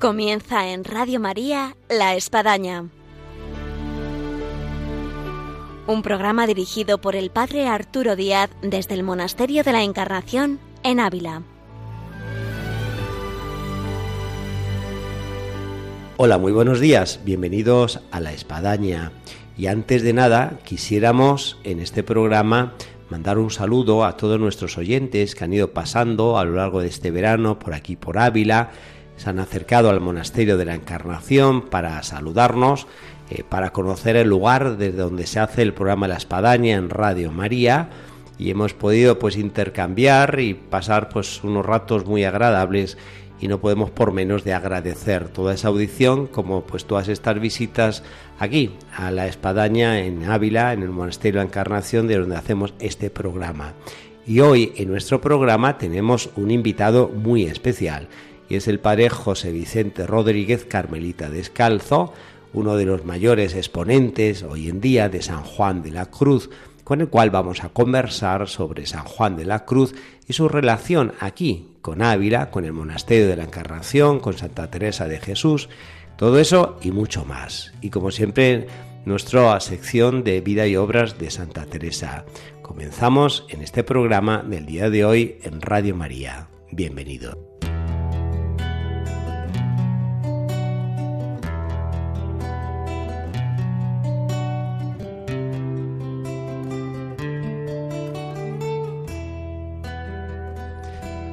Comienza en Radio María La Espadaña. Un programa dirigido por el Padre Arturo Díaz desde el Monasterio de la Encarnación en Ávila. Hola, muy buenos días, bienvenidos a La Espadaña. Y antes de nada, quisiéramos en este programa mandar un saludo a todos nuestros oyentes que han ido pasando a lo largo de este verano por aquí por Ávila se han acercado al monasterio de la Encarnación para saludarnos, eh, para conocer el lugar desde donde se hace el programa La Espadaña en Radio María y hemos podido pues intercambiar y pasar pues unos ratos muy agradables y no podemos por menos de agradecer toda esa audición como pues todas estas visitas aquí a la Espadaña en Ávila, en el Monasterio de la Encarnación de donde hacemos este programa. Y hoy en nuestro programa tenemos un invitado muy especial y es el padre José Vicente Rodríguez Carmelita Descalzo, uno de los mayores exponentes hoy en día de San Juan de la Cruz, con el cual vamos a conversar sobre San Juan de la Cruz y su relación aquí con Ávila, con el Monasterio de la Encarnación, con Santa Teresa de Jesús, todo eso y mucho más. Y como siempre, nuestra sección de vida y obras de Santa Teresa. Comenzamos en este programa del día de hoy en Radio María. Bienvenido.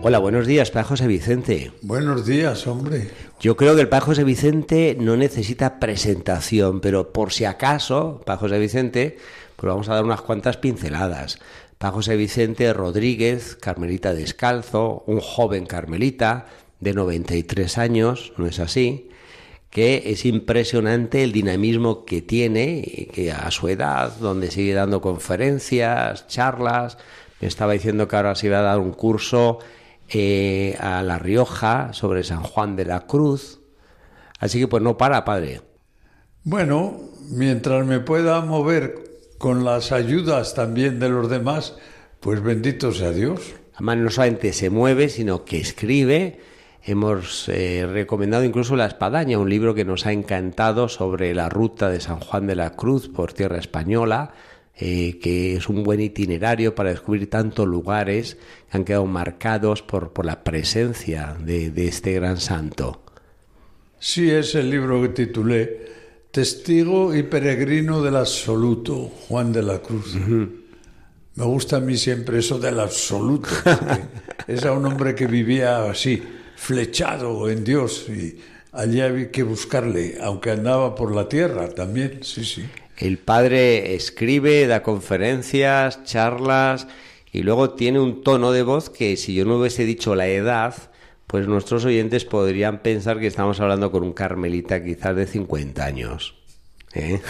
Hola, buenos días, Padre José Vicente. Buenos días, hombre. Yo creo que el Padre José Vicente no necesita presentación, pero por si acaso, Padre José Vicente, pues vamos a dar unas cuantas pinceladas. Padre José Vicente Rodríguez, Carmelita Descalzo, un joven carmelita de 93 años, ¿no es así? que es impresionante el dinamismo que tiene que a su edad, donde sigue dando conferencias, charlas. Me estaba diciendo que ahora se iba a dar un curso eh, a La Rioja sobre San Juan de la Cruz. Así que pues no para, padre. Bueno, mientras me pueda mover con las ayudas también de los demás, pues bendito sea Dios. Además no solamente se mueve, sino que escribe. Hemos eh, recomendado incluso La Espadaña, un libro que nos ha encantado sobre la ruta de San Juan de la Cruz por tierra española, eh, que es un buen itinerario para descubrir tantos lugares que han quedado marcados por, por la presencia de, este gran santo. Sí, es el libro que titulé Testigo y Peregrino del Absoluto, Juan de la Cruz. Me gusta a mí siempre eso del absoluto. es a un hombre que vivía así, flechado en Dios, y allí había que buscarle, aunque andaba por la tierra también, sí, sí. El padre escribe, da conferencias, charlas y luego tiene un tono de voz que si yo no hubiese dicho la edad, pues nuestros oyentes podrían pensar que estamos hablando con un carmelita quizás de 50 años. ¿eh?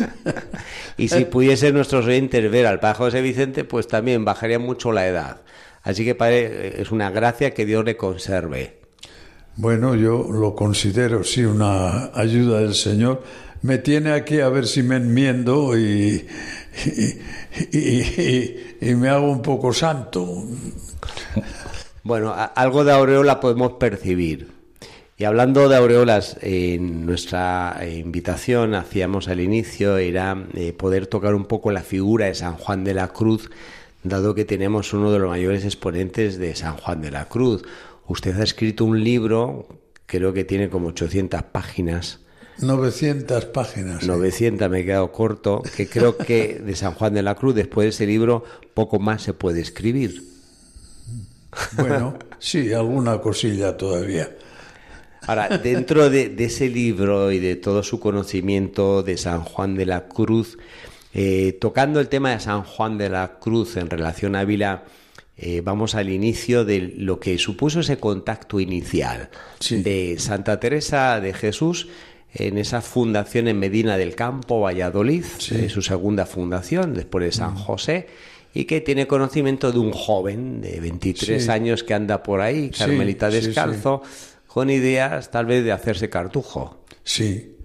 y si pudiesen nuestros oyentes ver al padre José Vicente, pues también bajaría mucho la edad. Así que padre, es una gracia que Dios le conserve. Bueno, yo lo considero, sí, una ayuda del Señor me tiene aquí a ver si me enmiendo y, me hago un poco santo. Bueno, algo de aureola podemos percibir. Y hablando de aureolas, en nuestra eh, invitación hacíamos al inicio era eh, poder tocar un poco la figura de San Juan de la Cruz, dado que tenemos uno de los mayores exponentes de San Juan de la Cruz. Usted ha escrito un libro, creo que tiene como 800 páginas, 900 páginas. 900 me he quedado corto, que creo que de San Juan de la Cruz, después de ese libro, poco más se puede escribir. Bueno, sí, alguna cosilla todavía. Ahora, dentro de, ese libro y de todo su conocimiento de San Juan de la Cruz, eh, tocando el tema de San Juan de la Cruz en relación a Ávila, eh, vamos al inicio de lo que supuso ese contacto inicial de Santa Teresa de Jesús en esa fundación en Medina del Campo, Valladolid, su segunda fundación, después de San mm. José, y que tiene conocimiento de un joven de 23 años que anda por ahí, carmelita descalzo, con ideas tal vez de hacerse cartujo. Sí,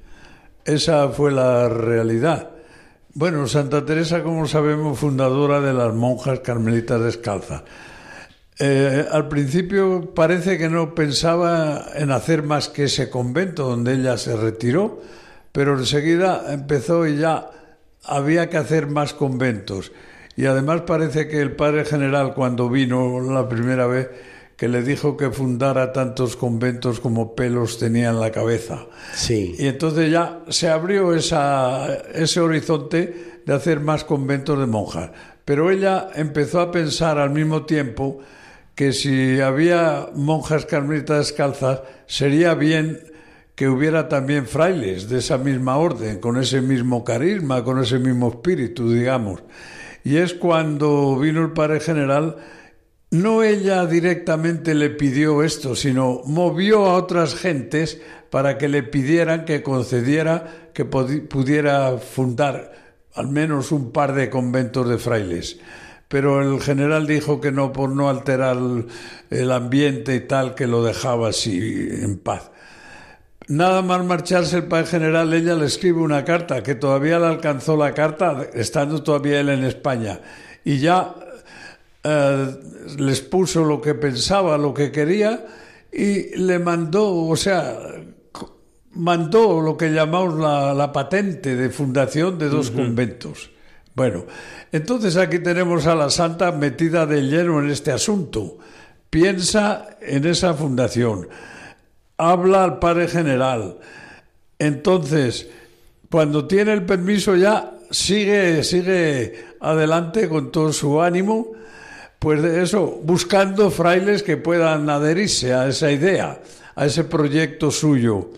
esa fue la realidad. Bueno, Santa Teresa, como sabemos, fundadora de las monjas carmelitas descalzas. Eh, al principio parece que no pensaba en hacer más que ese convento donde ella se retiró, pero enseguida empezó y ya había que hacer más conventos. Y además parece que el padre general cuando vino la primera vez que le dijo que fundara tantos conventos como pelos tenía en la cabeza. Sí. Y entonces ya se abrió esa, ese horizonte de hacer más conventos de monjas. Pero ella empezó a pensar al mismo tiempo que si había monjas carmelitas descalzas, sería bien que hubiera también frailes de esa misma orden, con ese mismo carisma, con ese mismo espíritu, digamos. Y es cuando vino el padre general no ella directamente le pidió esto, sino movió a otras gentes para que le pidieran que concediera que pudiera fundar al menos un par de conventos de frailes. Pero el general dijo que no, por no alterar el ambiente y tal, que lo dejaba así en paz. Nada más marcharse el general, ella le escribe una carta, que todavía le alcanzó la carta, estando todavía él en España. Y ya eh, les puso lo que pensaba, lo que quería y le mandó, o sea, mandó lo que llamamos la, patente de fundación de dos conventos. Bueno, entonces aquí tenemos a la santa metida de lleno en este asunto. Piensa en esa fundación, habla al padre general. Entonces, cuando tiene el permiso ya sigue, sigue adelante con todo su ánimo pues eso, buscando frailes que puedan adherirse a esa idea, a ese proyecto suyo.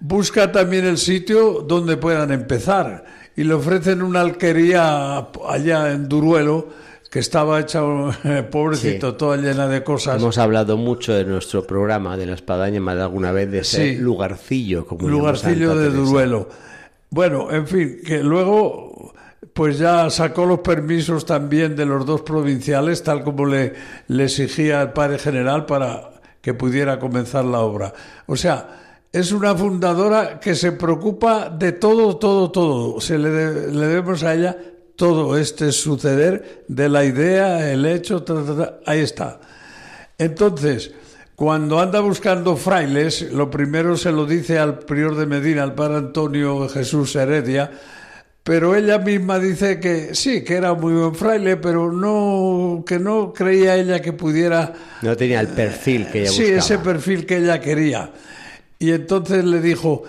Busca también el sitio donde puedan empezar y le ofrecen una alquería allá en Duruelo que estaba hecha, pobrecito, toda llena de cosas. Hemos hablado mucho de nuestro programa de la espadaña más de alguna vez de ese lugarcillo. Como lugarcillo de Duruelo. Bueno, en fin, que luego pues ya sacó los permisos también de los dos provinciales, tal como le, le exigía el padre general para que pudiera comenzar la obra. O sea, es una fundadora que se preocupa de todo, todo, todo. Se le, le debemos a ella todo este suceder de la idea, el hecho, ahí está. Entonces, cuando anda buscando frailes, lo primero se lo dice al prior de Medina, al padre Antonio Jesús Heredia, pero ella misma dice que sí, que era muy buen fraile, pero no que no creía ella que pudiera no tenía el perfil que ella sí, ese perfil que ella quería. Y entonces le dijo,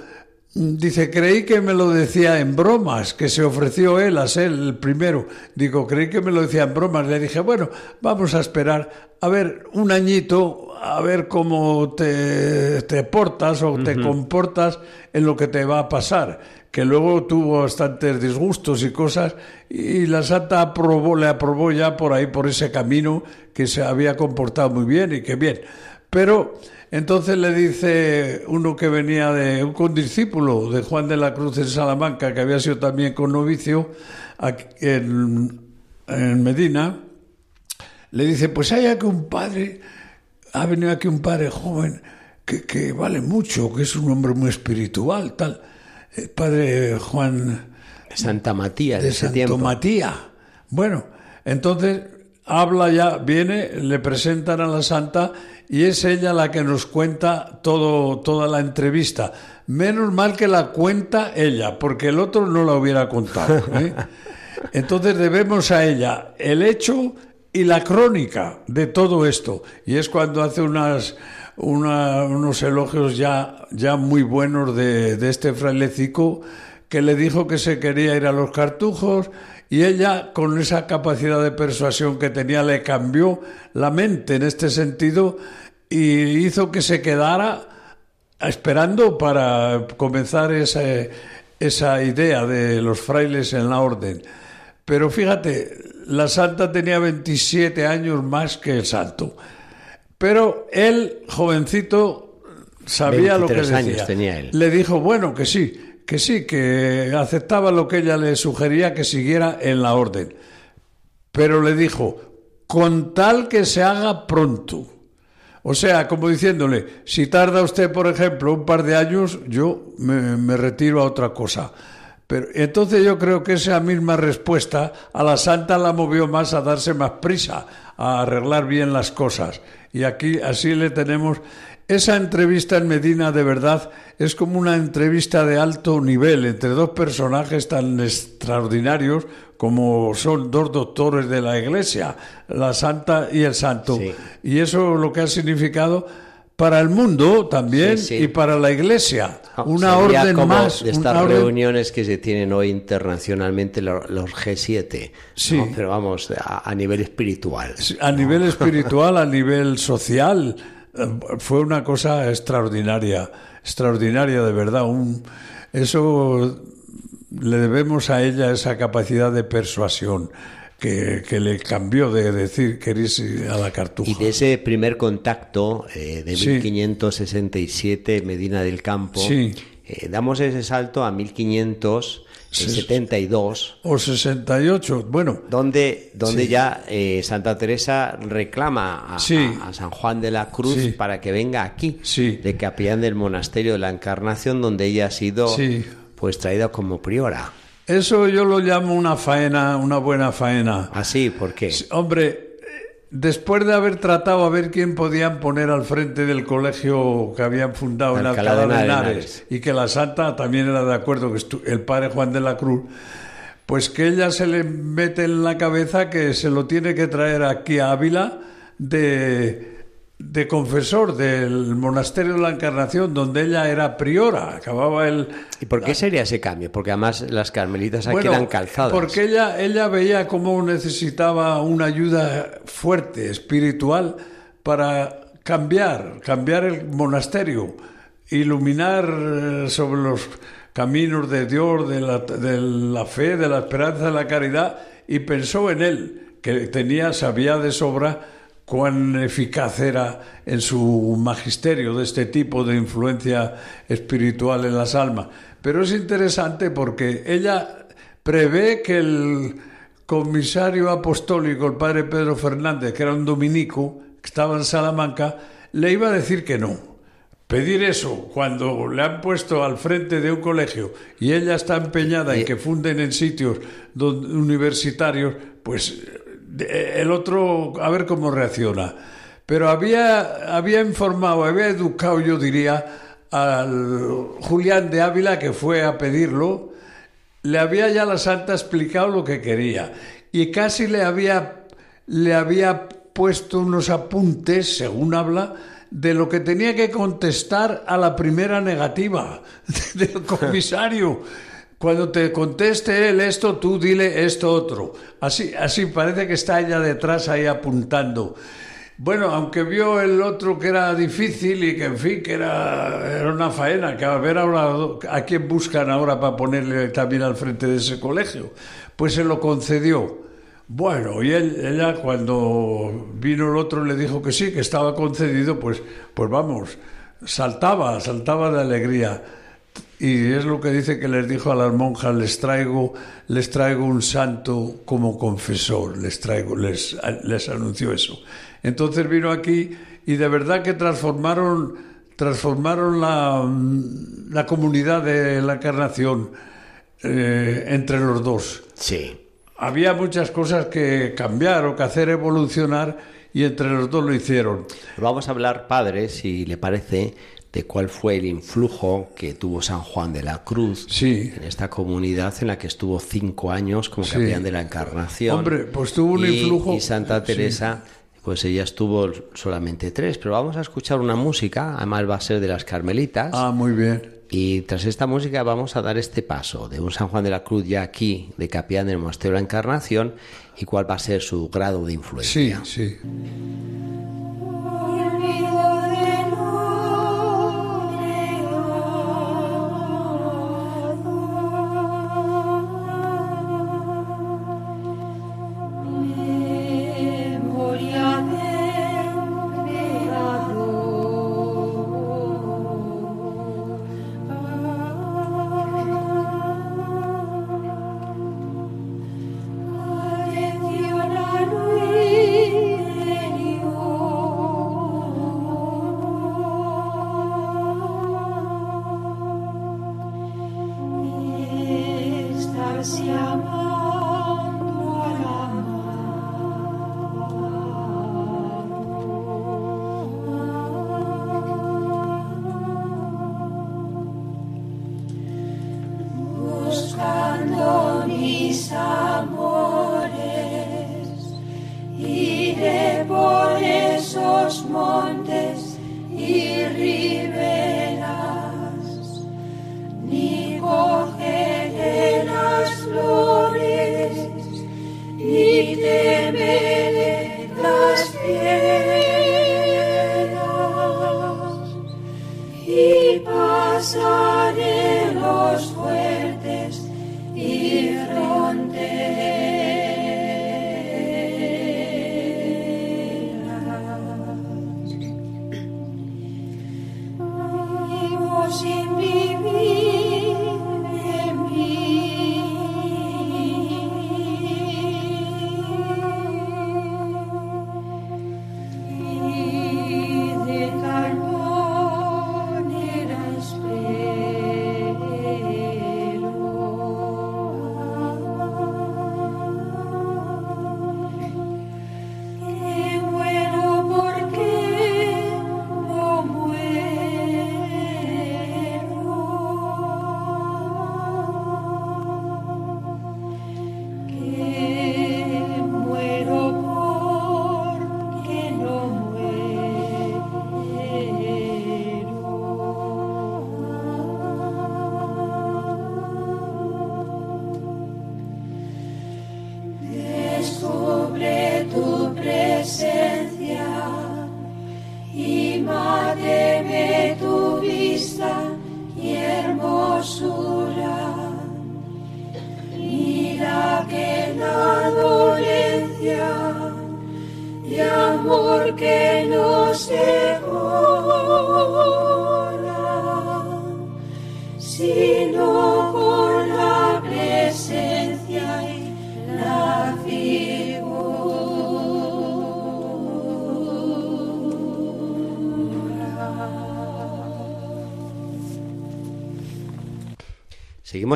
dice, creí que me lo decía en bromas, que se ofreció él a ser el primero. Digo, creí que me lo decía en bromas. Le dije, bueno, vamos a esperar, a ver, un añito, a ver cómo te, te portas o te comportas en lo que te va a pasar que luego tuvo bastantes disgustos y cosas, y la santa aprobó, le aprobó ya por ahí, por ese camino, que se había comportado muy bien y que bien. Pero entonces le dice uno que venía de un condiscípulo de Juan de la Cruz en Salamanca, que había sido también con novicio en, en Medina, le dice, pues hay aquí un padre, ha venido aquí un padre joven que, que vale mucho, que es un hombre muy espiritual, tal padre Juan Santa Matías de, Santo Matías. Bueno, entonces habla ya, viene, le presentan a la santa y es ella la que nos cuenta todo, toda la entrevista. Menos mal que la cuenta ella, porque el otro no la hubiera contado. ¿eh? Entonces debemos a ella el hecho y la crónica de todo esto. Y es cuando hace unas unos elogios ya, ya muy buenos de, de este frailecico que le dijo que se quería ir a los cartujos y ella con esa capacidad de persuasión que tenía le cambió la mente en este sentido y hizo que se quedara esperando para comenzar esa, esa idea de los frailes en la orden. Pero fíjate, la santa tenía 27 años más que el santo. Pero él, jovencito, sabía lo que decía. tenía él. Le dijo, bueno, que sí, que sí, que aceptaba lo que ella le sugería que siguiera en la orden. Pero le dijo, con tal que se haga pronto. O sea, como diciéndole, si tarda usted, por ejemplo, un par de años, yo me, me retiro a otra cosa. Pero entonces yo creo que esa misma respuesta a la santa la movió más a darse más prisa, a arreglar bien las cosas. Y aquí así le tenemos esa entrevista en Medina de verdad es como una entrevista de alto nivel entre dos personajes tan extraordinarios como son dos doctores de la Iglesia, la Santa y el Santo. Sí. Y eso lo que ha significado para el mundo también Sí, sí. y para la Iglesia. Ah, Una orden como más. de estas orden- reuniones que se tienen hoy internacionalmente lo- los G7 Sí. ¿no? pero vamos a, a nivel espiritual A nivel espiritual, a nivel social, fue una cosa extraordinaria, extraordinaria de verdad. Un, eso le debemos a ella esa capacidad de persuasión que, que le cambió de decir queréis ir a la cartuja. y de ese primer contacto eh, de Sí. 1567 Medina del Campo Sí. eh, damos ese salto a 1572 O 68, bueno, donde, donde Sí. ya eh, Santa Teresa reclama a, Sí. a- a San Juan de la Cruz Sí. para que venga aquí, de capellán del monasterio de la Encarnación, donde ella ha sido pues traída como priora. eso yo lo llamo una faena, una buena faena. Así, ¿por qué? Hombre, después de haber tratado a ver quién podían poner al frente del colegio que habían fundado en Alcalá Alcalá de Henares. Y que la santa también era de acuerdo, que el padre Juan de la Cruz, pues que ella se le mete en la cabeza que se lo tiene que traer aquí a Ávila de, de confesor del monasterio de la Encarnación, donde ella era priora, acababa el... ¿Y por qué sería ese cambio? Porque además las carmelitas aquí Bueno, eran calzadas. Porque ella, ella veía cómo necesitaba una ayuda fuerte, espiritual, para cambiar, cambiar el monasterio, iluminar sobre los caminos de Dios, de la, de la fe, de la esperanza, de la caridad, y pensó en él, que tenía, sabía de sobra cuán eficaz era en su magisterio de este tipo de influencia espiritual en las almas. Pero es interesante porque ella prevé que el comisario apostólico, el padre Pedro Fernández, que era un dominico, que estaba en Salamanca, le iba a decir que no. Pedir eso cuando le han puesto al frente de un colegio y ella está empeñada en que funden en sitios don- universitarios, pues el otro a ver cómo reacciona. Pero había, había informado, había educado, yo diría, al Julián de Ávila que fue a pedirlo, le había ya la santa explicado lo que quería y casi le había, le había puesto unos apuntes, según habla, de lo que tenía que contestar a la primera negativa del comisario. Cuando te conteste él esto, tú dile esto otro. Así, así parece que está ella detrás ahí apuntando. Bueno, aunque vio el otro que era difícil y que en fin, que era, era una faena, que a ver ahora a quién buscan ahora para ponerle también al frente de ese colegio, pues se lo concedió. Bueno, y él, ella cuando vino el otro le dijo que sí, que estaba concedido, pues, pues vamos, saltaba, saltaba de alegría. Y es lo que dice que les dijo a las monjas, les traigo, les traigo un santo como confesor, les traigo, les, les anunció eso. Entonces vino aquí y de verdad que transformaron, transformaron la, la comunidad de la encarnación eh, entre los dos. Sí. Había muchas cosas que cambiar o que hacer evolucionar y entre los dos lo hicieron. Vamos a hablar, padre, si le parece, de cuál fue el influjo que tuvo San Juan de la Cruz Sí. en esta comunidad en la que estuvo cinco años como Sí. capellán de la Encarnación. Hombre, pues tuvo un Y- influjo- Y Santa sí. Teresa, pues ella estuvo solamente tres, pero vamos a escuchar una música, además va a ser de las Carmelitas. Ah, muy bien. Y tras esta música vamos a dar este paso de un San Juan de la Cruz ya aquí, de capellán del Monasterio de la Encarnación, y cuál va a ser su grado de Sí, influencia. sí. Olvido siamo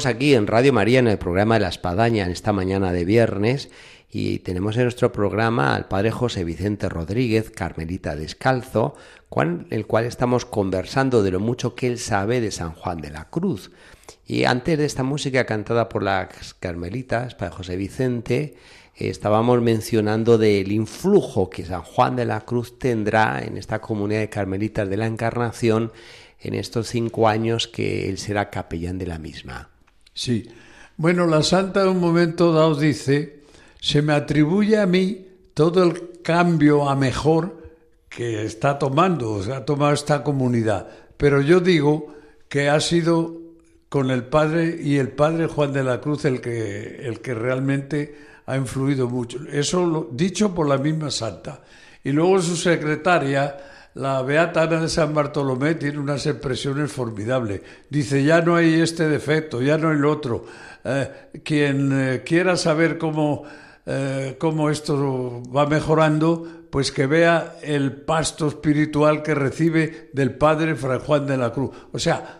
Aquí en Radio María en el programa de la Espadaña en esta mañana de viernes y tenemos en nuestro programa al padre José Vicente Rodríguez, Carmelita Descalzo, cual- el cual estamos conversando de lo mucho que él sabe de San Juan de la Cruz. Y antes de esta música cantada por las Carmelitas, padre José Vicente, estábamos mencionando del influjo que San Juan de la Cruz tendrá en esta comunidad de Carmelitas de la Encarnación en estos cinco años que él será capellán de la misma. Sí. Bueno, la santa en un momento dado dice, se me atribuye a mí todo el cambio a mejor que está tomando, o sea, ha tomado esta comunidad. Pero yo digo que ha sido con el padre y el padre Juan de la Cruz el que, el que realmente ha influido mucho. Eso lo, dicho por la misma santa. Y luego su secretaria, la Beata Ana de San Bartolomé, tiene unas expresiones formidables. Dice, ya no hay este defecto, ya no hay el otro. Eh, quien eh, quiera saber cómo, eh, cómo esto va mejorando, pues que vea el pasto espiritual que recibe del Padre Fray Juan de la Cruz. O sea,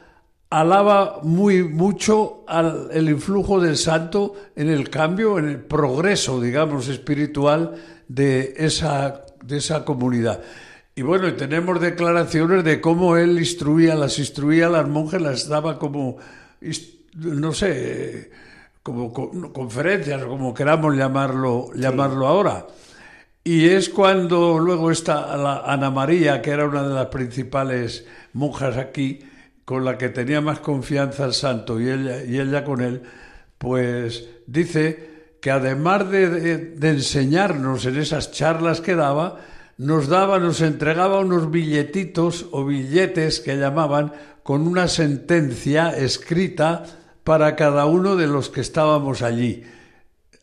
alaba muy mucho al el influjo del santo en el cambio, en el progreso, digamos, espiritual de esa, de esa comunidad. Y bueno, y tenemos declaraciones de cómo él instruía, las instruía a las monjas, las daba como, no sé, como co- conferencias, como queramos llamarlo, llamarlo ahora. Y es cuando luego está la Ana María, que era una de las principales monjas aquí, con la que tenía más confianza el santo y ella, y ella con él, pues dice que además de, de- de enseñarnos en esas charlas que daba, nos daba, nos entregaba unos billetitos o billetes que llamaban con una sentencia escrita para cada uno de los que estábamos allí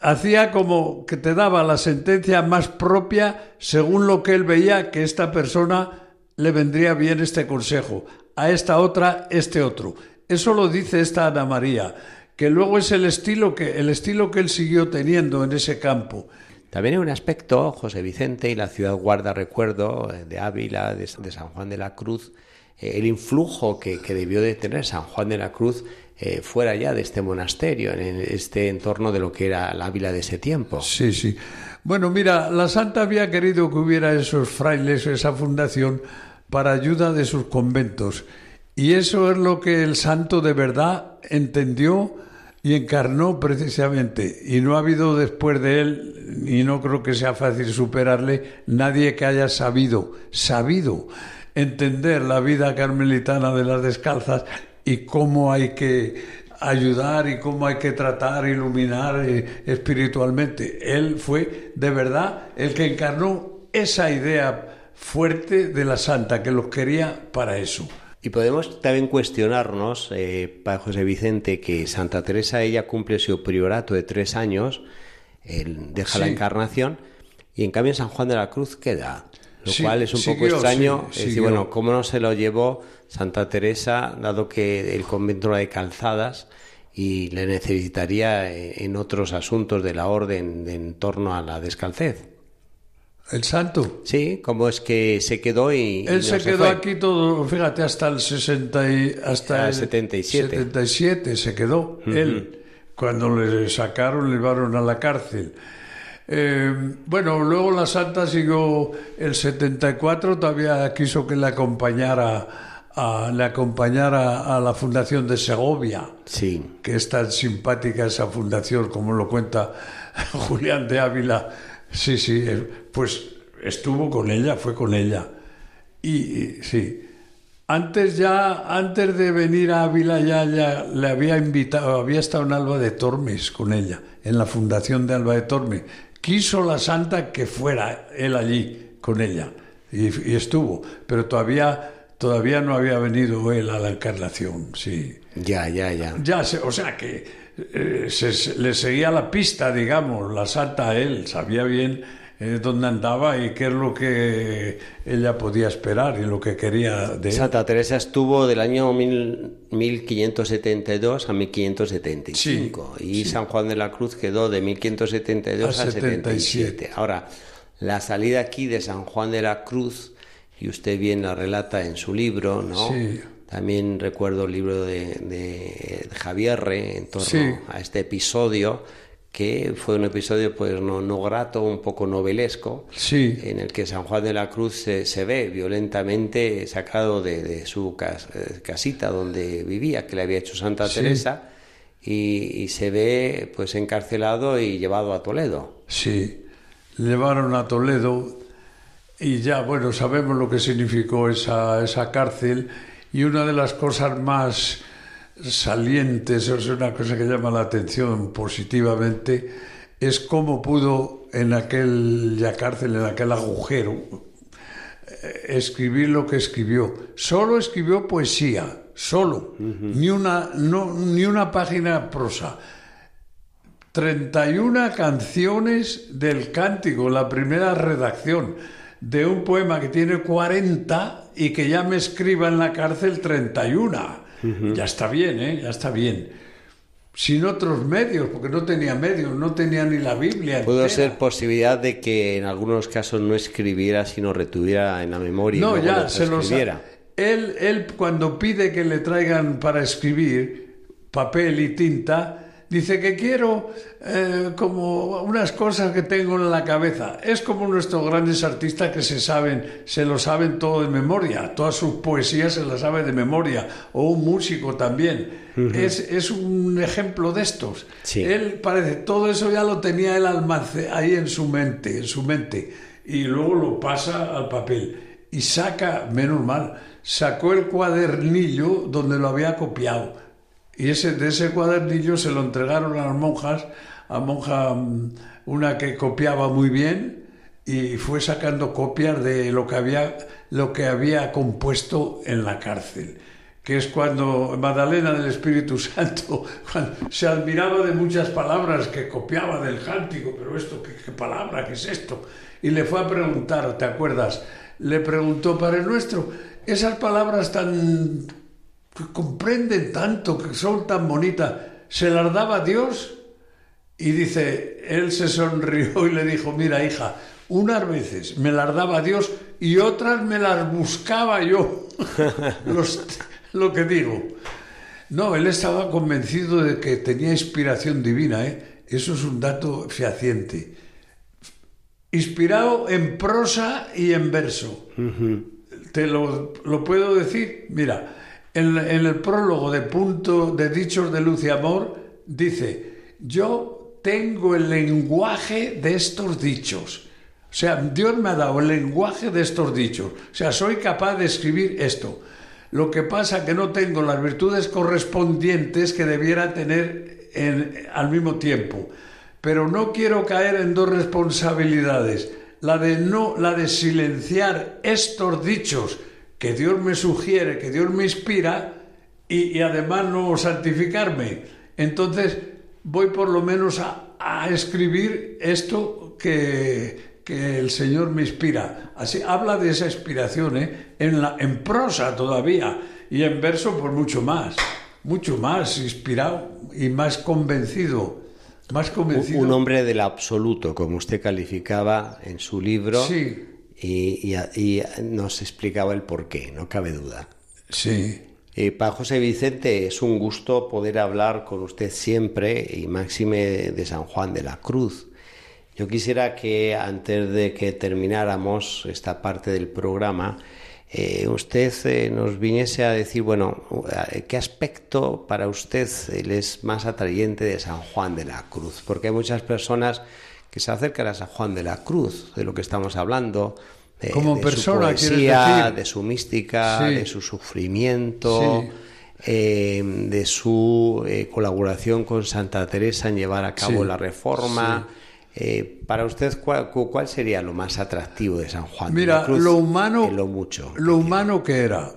hacía como que te daba la sentencia más propia según lo que él veía que esta persona le vendría bien este consejo, a esta otra este otro. Eso lo dice esta Ana María, que luego es el estilo que el estilo que él siguió teniendo en ese campo. También hay un aspecto, José Vicente y la ciudad guarda recuerdo eh, de Ávila, de, de San Juan de la Cruz, eh, el influjo que, que debió de tener San Juan de la Cruz eh, fuera ya de este monasterio, en este entorno de lo que era la Ávila de ese tiempo. Sí, sí. Bueno, mira, la santa había querido que hubiera esos frailes, esa fundación, para ayuda de sus conventos. Y eso es lo que el santo de verdad entendió y encarnó precisamente. Y no ha habido después de él, y no creo que sea fácil superarle, nadie que haya sabido, sabido entender la vida carmelitana de las descalzas y cómo hay que ayudar y cómo hay que tratar, iluminar eh, espiritualmente. Él fue de verdad el que encarnó esa idea fuerte de la santa, que los quería para eso. Y podemos también cuestionarnos, eh, para José Vicente, que Santa Teresa ella cumple su priorato de tres años, él deja la encarnación, y en cambio San Juan de la Cruz queda. Lo Sí, cual es un poco extraño. sí, es decir, bueno, ¿cómo no se lo llevó Santa Teresa, dado que el convento era de calzadas y le necesitaría eh, en otros asuntos de la orden de- en torno a la descalcez? El santo. Sí, ¿cómo es que se quedó y, y no Él se quedó aquí todo, fíjate, hasta el 60 y, hasta el 77. 77 se quedó él. Cuando le sacaron, le llevaron a la cárcel. Eh, bueno, luego la santa siguió el 74, todavía quiso que le acompañara a, le acompañara a la fundación de Segovia Sí, que es tan simpática esa fundación como lo cuenta Julián de Ávila. Sí, sí, eh, pues estuvo con ella, fue con ella. Y, y, sí, antes ya, antes de venir a Ávila ya, ya le había invitado, había estado en Alba de Tormes con ella, en la fundación de Alba de Tormes. Quiso la santa que fuera él allí con ella y, y estuvo, pero todavía, todavía no había venido él a la encarnación, sí. ya, ya, ya. Ya, o sea que eh, se- le seguía la pista, digamos, la santa a él, sabía bien eh, dónde andaba y qué es lo que ella podía esperar y lo que quería de él. Santa Teresa estuvo del año mil- 1572 a 1575 Sí, y San Juan de la Cruz quedó de 1572 A a 77. 77. Ahora, la salida aquí de San Juan de la Cruz, y usted bien la relata en su libro, ¿no? Sí. También recuerdo el libro de, de Javier Re en torno Sí. a este episodio, que fue un episodio pues no, no grato, un poco novelesco, Sí. en el que San Juan de la Cruz se, se ve violentamente sacado de, de su cas- eh, casita donde vivía, que le había hecho Santa Sí. Teresa, y, y se ve pues encarcelado y llevado a Toledo. Sí, llevaron a Toledo y ya, bueno, sabemos lo que significó esa, esa cárcel y una de las cosas más salientes, es una cosa que llama la atención positivamente, es cómo pudo en aquella cárcel, en aquel agujero, eh, escribir lo que escribió. Solo escribió poesía, solo, ni, una, no, ni una página prosa. 31 canciones del cántico, la primera redacción de un poema que tiene 40 y que ya me escriba en la cárcel 31. Ya está bien, ¿eh? Ya está bien. Sin otros medios, porque no tenía medios, no tenía ni la Biblia. Pudo entera. ser posibilidad de que en algunos casos no escribiera, sino retuviera en la memoria No, ya lo se lo. Él, él cuando pide que le traigan para escribir papel y tinta, dice que quiero eh, como unas cosas que tengo en la cabeza. Es como nuestros grandes artistas que se saben, se lo saben todo de memoria, todas sus poesías se las sabe de memoria, o un músico también. es, es un ejemplo de estos. Sí. Él parece, todo eso ya lo tenía el almacén ahí en su mente, en su mente, y luego lo pasa al papel y saca, menos mal, sacó el cuadernillo donde lo había copiado. Y ese, de ese cuadernillo se lo entregaron a las monjas, a monja mm, una que copiaba muy bien y fue sacando copias de lo que había, lo que había compuesto en la cárcel que es cuando Magdalena del Espíritu Santo se admiraba de muchas palabras que copiaba del cántico, pero esto, ¿qué, palabra? ¿Qué es esto? Y le fue a preguntar, ¿te acuerdas? Le preguntó, Padre Nuestro, esas palabras tan que comprenden tanto, que son tan bonitas, ¿se las daba Dios? Y dice, él se sonrió y le dijo, mira hija, unas veces me las daba Dios y otras me las buscaba yo. Los- lo que digo. No, él estaba convencido de que tenía inspiración divina, ¿eh? Eso es un dato fehaciente. Inspirado en prosa y en verso. Te lo, lo puedo decir. Mira, en, el prólogo de Punto de Dichos de Luz y Amor dice, yo tengo el lenguaje de estos dichos. O sea, Dios me ha dado el lenguaje de estos dichos. O sea, soy capaz de escribir esto. Lo que pasa que no tengo las virtudes correspondientes que debiera tener en- al mismo tiempo. Pero no quiero caer en dos responsabilidades. La de no, la de silenciar estos dichos que Dios me sugiere, que Dios me inspira, y, y además no santificarme. Entonces voy por lo menos a, a escribir esto que, que el Señor me inspira. Así habla de esa inspiración, ¿eh? en, la, en prosa todavía y en verso pues mucho más, mucho más inspirado y más convencido, más convencido. un hombre del absoluto, como usted calificaba en su libro, Sí. Y, y- y nos explicaba el porqué, no cabe duda. Sí, Eh, para José Vicente es un gusto poder hablar con usted siempre y máxime de San Juan de la Cruz. Yo quisiera que antes de que termináramos esta parte del programa, eh, usted eh, nos viniese a decir, bueno, ¿qué aspecto para usted eh, es más atrayente de San Juan de la Cruz? Porque hay muchas personas que se acercan a San Juan de la Cruz, de lo que estamos hablando, de, Como de persona, su ¿quieres poesía, decir? de su mística, Sí. de su sufrimiento, Sí. eh, de su eh, colaboración con Santa Teresa en llevar a cabo Sí, la reforma. Eh, para usted, ¿cuál, cu- cuál sería lo más atractivo de San Juan de la Mira, Cruz? lo humano, lo mucho. lo humano que era.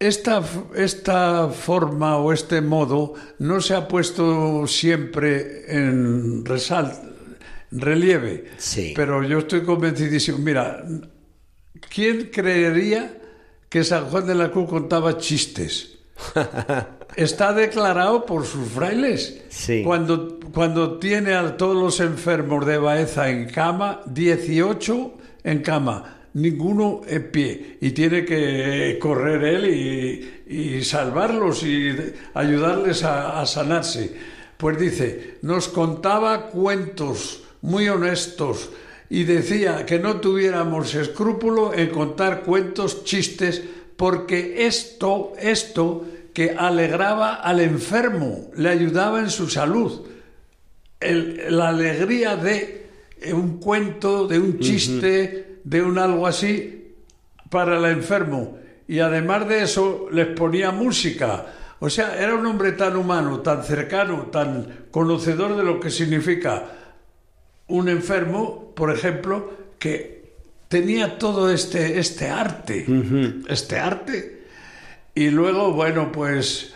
Esta, esta forma o este modo no se ha puesto siempre en resal- relieve, Sí. pero yo estoy convencidísimo. Mira, ¿quién creería que San Juan de la Cruz contaba chistes? Está declarado por sus frailes. Sí. Cuando, cuando tiene a todos los enfermos de Baeza en cama, 18 en cama, ninguno en pie. Y tiene que correr él y, y salvarlos y ayudarles a, a sanarse. Pues dice, nos contaba cuentos muy honestos y decía que no tuviéramos escrúpulo en contar cuentos, chistes, porque esto, esto que alegraba al enfermo, le ayudaba en su salud. El- la alegría de eh, un cuento, de un chiste, de un algo así para el enfermo. Y además de eso, les ponía música. O sea, era un hombre tan humano, tan cercano, tan conocedor de lo que significa un enfermo, por ejemplo, que tenía todo este, este arte, este arte. Y luego, bueno, pues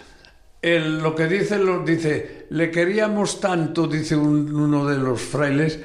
el- lo que dice, lo, dice, le queríamos tanto, dice un- uno de los frailes,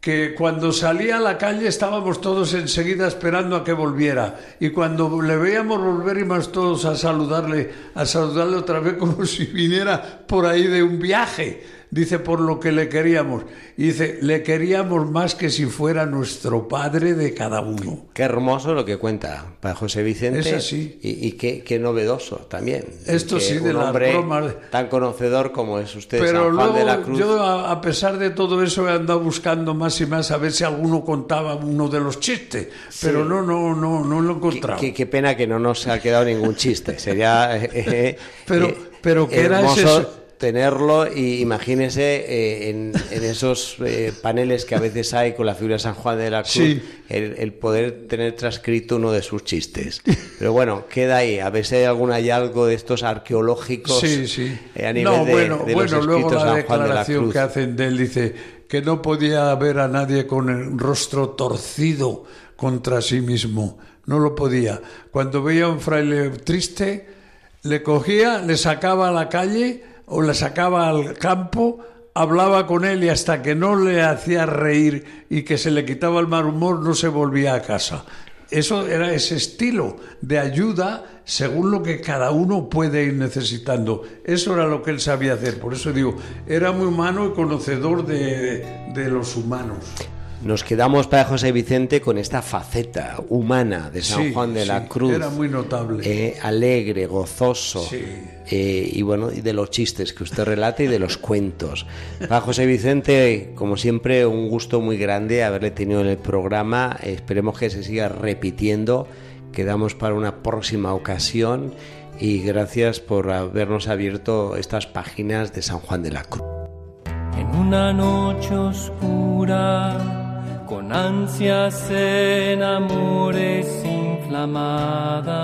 que cuando salía a la calle estábamos todos enseguida esperando a que volviera. Y cuando le veíamos volver íbamos todos a saludarle, a saludarle otra vez como si viniera por ahí de un viaje. Dice, por lo que le queríamos. Y dice, le queríamos más que si fuera nuestro padre de cada uno. Qué hermoso lo que cuenta para José Vicente. Es así. Y, y qué, qué novedoso también. Esto Que sí, de hombre bromas. tan conocedor como es usted, Pero San Juan luego de la Cruz. yo, a, a pesar de todo eso, he andado buscando más y más a ver si alguno contaba uno de los chistes. Pero no, no, no, no lo he Qué, encontrado. qué- qué pena que no nos ha quedado ningún chiste. Sería eh, eh, Pero- eh, pero ¿qué era ese- tenerlo y imagínese eh, en, en esos eh, paneles que a veces hay con la figura de San Juan de la Cruz, Sí. el, el poder tener transcrito uno de sus chistes. Pero bueno, queda ahí. A ver si hay algún hallazgo de estos arqueológicos Sí, sí. eh, a nivel no, de, bueno, de los bueno luego la San Juan de la declaración que hacen de él dice que no podía ver a nadie con el rostro torcido contra sí mismo. No lo podía. Cuando veía a un fraile triste, le cogía, le sacaba a la calle o le sacaba al campo, hablaba con él y hasta que no le hacía reír y que se le quitaba el mal humor, no se volvía a casa. Eso era ese estilo de ayuda según lo que cada uno puede ir necesitando. Eso era lo que él sabía hacer. Por eso digo, era muy humano y conocedor de, de los humanos. Nos quedamos para José Vicente con esta faceta humana de San Sí, Juan de la sí, Cruz. era muy notable. eh, alegre, gozoso. Sí. eh, y bueno, y de los chistes que usted relata y de los cuentos. Para José Vicente, como siempre, un gusto muy grande haberle tenido en el programa. Esperemos que se siga repitiendo. Quedamos para una próxima ocasión. Y gracias por habernos abierto estas páginas de San Juan de la Cruz. En una noche oscura, con ansias en amores inflamada.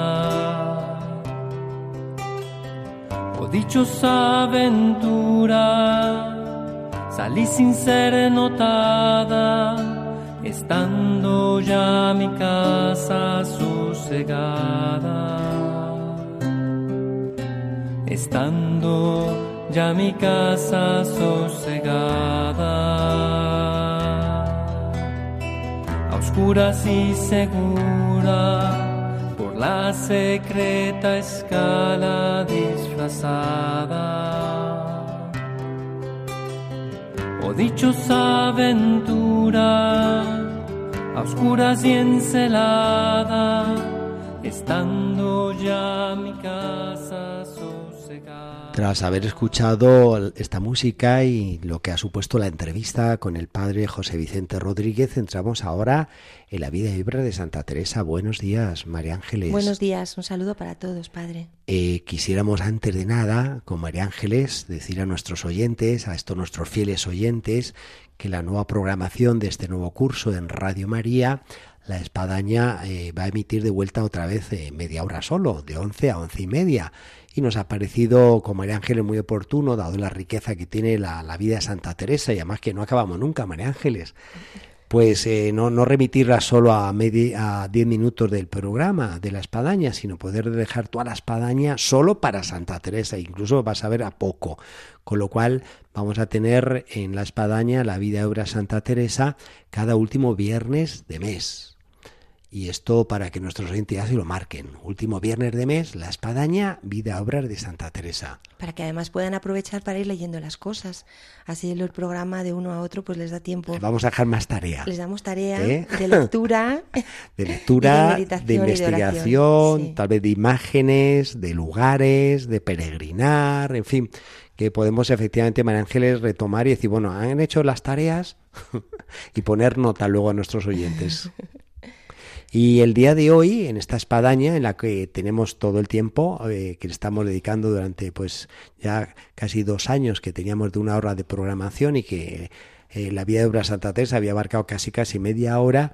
Oh dichosa aventura, salí sin ser notada, estando ya mi casa sosegada. Estando ya mi casa sosegada oscuras y segura por la secreta escala disfrazada. Oh dichosa aventura, a oscuras y encelada, estando ya mi casa tras haber escuchado esta música y lo que ha supuesto la entrevista con el padre José Vicente Rodríguez, entramos ahora en la vida y obra de Santa Teresa. Buenos días, María Ángeles. Buenos días, un saludo para todos, padre. Eh, quisiéramos antes de nada, con María Ángeles, decir a nuestros oyentes, a estos nuestros fieles oyentes, que la nueva programación de este nuevo curso en Radio María la espadaña eh, va a emitir de vuelta otra vez eh, media hora solo, de 11 a once y media y nos ha parecido como María Ángeles muy oportuno, dado la riqueza que tiene la, vida de Santa Teresa y además que no acabamos nunca, María Ángeles. Pues eh, no, no remitirla solo a, a 10 minutos del programa de la espadaña, sino poder dejar toda la espadaña solo para Santa Teresa, incluso vas a ver a poco. Con lo cual vamos a tener en la espadaña la vida obra Santa Teresa cada último viernes de mes. Y esto para que nuestros oyentes ya se lo marquen. Último viernes de mes, La Espadaña, Vida Obras de Santa Teresa. Para que además puedan aprovechar para ir leyendo las cosas. Así el programa de uno a otro pues les da tiempo. vamos a dejar más tarea. Les damos tarea ¿Eh? de lectura. de lectura, de, investigación, tal vez de imágenes, de lugares, de peregrinar, en fin que podemos efectivamente, María Ángeles, retomar y decir, bueno, han hecho las tareas y poner nota luego a nuestros oyentes. Y el día de hoy, en esta espadaña en la que tenemos todo el tiempo, eh, que estamos dedicando durante pues ya casi dos años que teníamos de una hora de programación y que eh, la vida de obra Santa Teresa había abarcado casi casi media hora,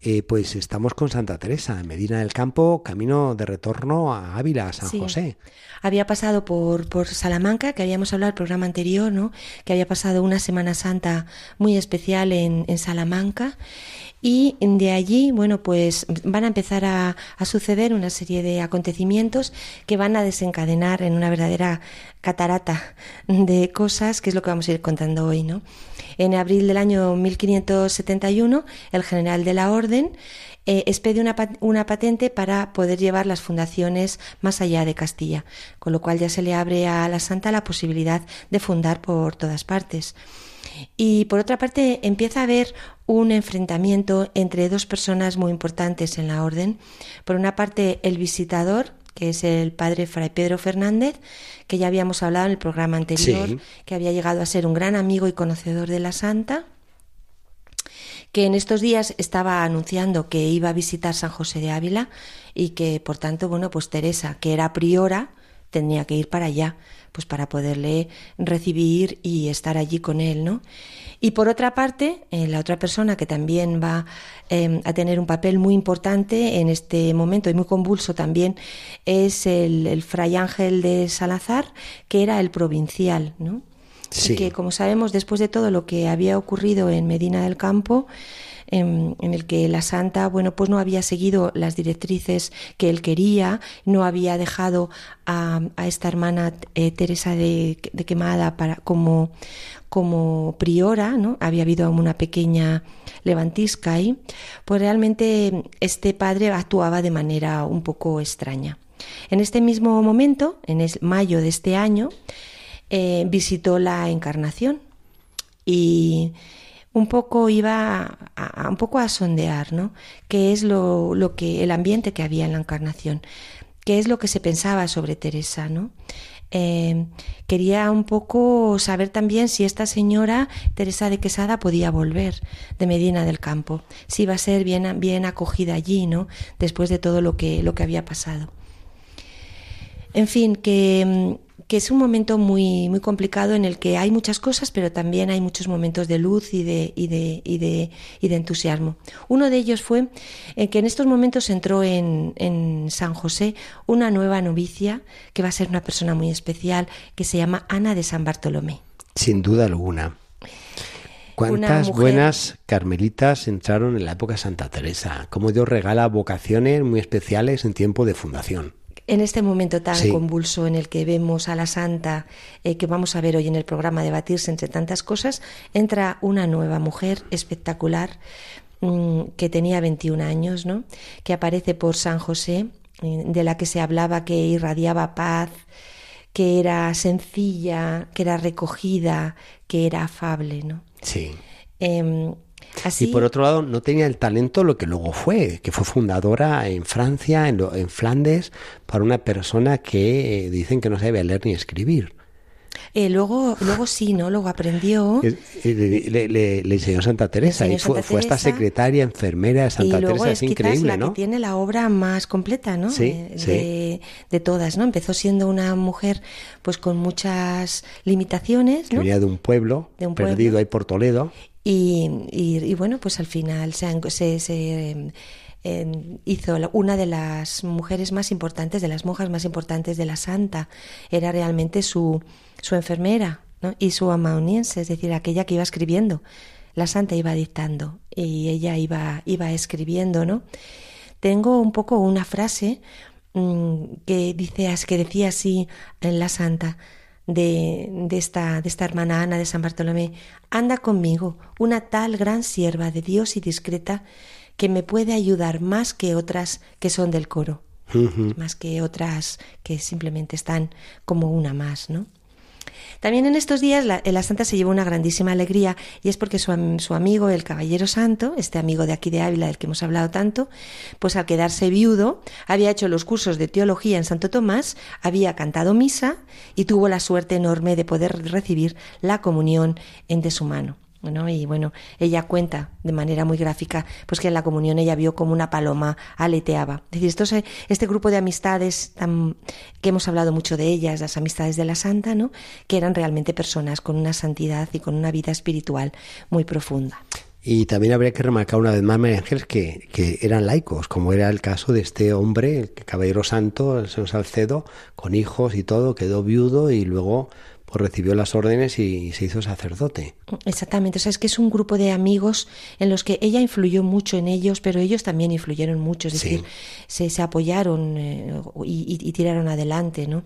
eh, pues estamos con Santa Teresa, en Medina del Campo, camino de retorno a Ávila, a San José. Había pasado por, por Salamanca, que habíamos hablado el programa anterior, ¿no? Que había pasado una Semana Santa muy especial en, en Salamanca y de allí, bueno, pues van a empezar a, suceder una serie de acontecimientos que van a desencadenar en una verdadera catarata de cosas, que es lo que vamos a ir contando hoy, ¿no? En abril del año 1571, el general de la Orden eh, expede una, una, patente para poder llevar las fundaciones más allá de Castilla, con lo cual ya se le abre a la Santa la posibilidad de fundar por todas partes. Y por otra parte, empieza a haber un enfrentamiento entre dos personas muy importantes en la orden. Por una parte, el visitador, que es el padre Fray Pedro Fernández, que ya habíamos hablado en el programa anterior, que había llegado a ser un gran amigo y conocedor de la santa que en estos días estaba anunciando que iba a visitar San José de Ávila y que por tanto, bueno, pues Teresa, que era priora, tenía que ir para allá pues para poderle recibir y estar allí con él, ¿no? Y por otra parte, eh, la otra persona que también va em, a tener un papel muy importante en este momento y muy convulso también es el, fray Ángel de Salazar, que era el provincial, ¿no? Sí. que, como sabemos, después de todo lo que había ocurrido en Medina del Campo, en, el que la santa, bueno, pues no había seguido las directrices que él quería, no había dejado a, esta hermana eh, Teresa de, Quemada para, como, como priora, ¿no? Había habido una pequeña levantisca ahí, pues realmente este padre actuaba de manera un poco extraña. En este mismo momento, en mayo de este año, eh, visitó la Encarnación y un poco iba a, un poco a sondear, ¿no? ¿Qué es lo, lo, que el ambiente que había en la encarnación? ¿Qué es lo que se pensaba sobre Teresa, no? Eh, quería un poco saber también si esta señora Teresa de Quesada podía volver de Medina del Campo, si iba a ser bien, bien acogida allí, ¿no? Después de todo lo que, lo que había pasado. En fin, que que es un momento muy, muy complicado en el que hay muchas cosas, pero también hay muchos momentos de luz y de, y de, y de, y de entusiasmo. Uno de ellos fue en que en estos momentos entró en, en San José una nueva novicia que va a ser una persona muy especial que se llama Ana de San Bartolomé. Sin duda alguna. ¿Cuántas mujer- buenas carmelitas entraron en la época de Santa Teresa? Cómo Dios regala vocaciones muy especiales en tiempo de fundación. En este momento tan Sí. convulso en el que vemos a la santa, eh, que vamos a ver hoy en el programa debatirse entre tantas cosas, entra una nueva mujer espectacular mm, que tenía 21 años, ¿no? que aparece por San José, eh, de la que se hablaba que irradiaba paz, que era sencilla, que era recogida, que era afable. ¿no? Sí. Em, así, Y por otro lado, no tenía el talento lo que luego fue, que fue fundadora en Francia, en, lo- en Flandes, para una persona que eh, dicen que no sabe leer ni escribir. eh, luego, luego sí, ¿no? Luego aprendió. Y Le, le- le- le enseñó Santa Teresa y fue, Santa fue secretaria, enfermera de Santa y luego Teresa. es increíble, la ¿no? que tiene la obra más completa, ¿no? Sí, Eh, sí. De, de todas, ¿no? Empezó siendo una mujer, pues con muchas limitaciones, venía de un pueblo, De un pueblo. perdido ahí por Toledo. Y, y- y bueno, pues al final se, se- eh, eh, hizo una de las mujeres más importantes, de las monjas más importantes de la santa. Era realmente su, su enfermera ¿no? y su amanuense, es decir, aquella que iba escribiendo. La santa iba dictando y ella iba, iba escribiendo, ¿no? Tengo un poco una frase mm, que dice que decía así en la santa de, de esta, de esta hermana Ana de San Bartolomé, anda conmigo, una tal gran sierva de Dios y discreta que me puede ayudar más que otras que son del coro, más que otras que simplemente están como una más, ¿no? También en estos días la, la santa se llevó una grandísima alegría y es porque su, su amigo, el Caballero Santo, este amigo de aquí de Ávila del que hemos hablado tanto, pues al quedarse viudo había hecho los cursos de teología en Santo Tomás, había cantado misa y tuvo la suerte enorme de poder recibir la comunión en de su mano. Y bueno, ella cuenta de manera muy gráfica, pues que en la comunión ella vio como una paloma aleteaba. Es decir, este grupo de amistades tan- que hemos hablado mucho de ellas, las amistades de la Santa, ¿no? Que eran realmente personas con una santidad y con una vida espiritual muy profunda. Y también habría que remarcar una vez más, María Ángeles, que, que eran laicos, como era el caso de este hombre, el caballero santo, el señor Salcedo, con hijos y todo, quedó viudo y luego pues recibió las órdenes y se hizo sacerdote. Exactamente, o sea, es que es un grupo de amigos en los que ella influyó mucho en ellos, pero ellos también influyeron mucho, es Sí. decir, se, se apoyaron eh, y, y- y tiraron adelante, ¿no?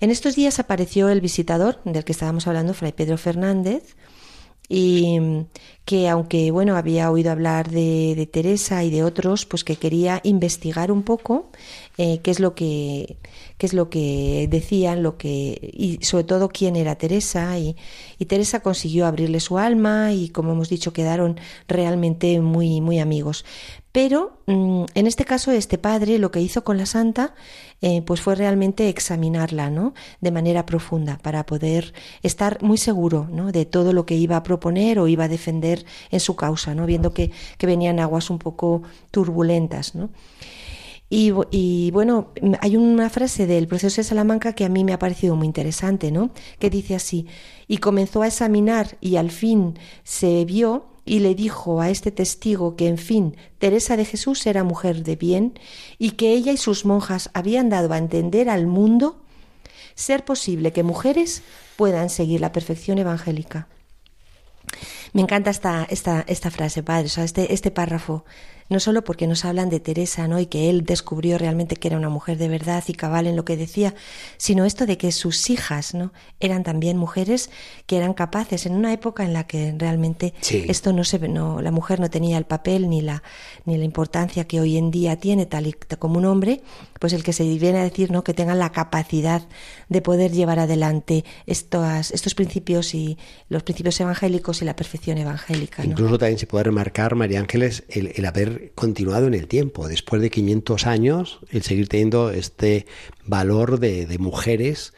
En estos días apareció el visitador del que estábamos hablando, Fray Pedro Fernández, y que aunque bueno había oído hablar de, de Teresa y de otros, pues que quería investigar un poco eh, qué es lo que qué es lo que decían, lo que y sobre todo quién era Teresa y, Teresa consiguió abrirle su alma y como hemos dicho quedaron realmente muy muy amigos. Pero mm, en este caso este padre lo que hizo con la santa eh, pues fue realmente examinarla, ¿no? De manera profunda para poder estar muy seguro, ¿no? De todo lo que iba a proponer o iba a defender en su causa, ¿no? Viendo que, que venían aguas un poco turbulentas, ¿no? Y, bu- y, bueno, hay una frase del proceso de Salamanca que a mí me ha parecido muy interesante, ¿no? Que dice así, y comenzó a examinar y al fin se vio y le dijo a este testigo que, en fin, Teresa de Jesús era mujer de bien y que ella y sus monjas habían dado a entender al mundo ser posible que mujeres puedan seguir la perfección evangélica. Me encanta esta, esta, esta frase, padre, o sea, este, este párrafo, no solo porque nos hablan de Teresa, ¿no? Y que él descubrió realmente que era una mujer de verdad y cabal en lo que decía, sino esto de que sus hijas, ¿no? Eran también mujeres que eran capaces en una época en la que realmente Sí. esto no se no, la mujer no tenía el papel ni la, ni la importancia que hoy en día tiene tal y como un hombre, pues el que se viene a decir, ¿no? Que tengan la capacidad de poder llevar adelante estos, estos principios y los principios evangélicos y la perfección evangélica, ¿no? Incluso también se puede remarcar, María Ángeles, el, el continuado en el tiempo, después de 500 años, el seguir teniendo este valor de mujeres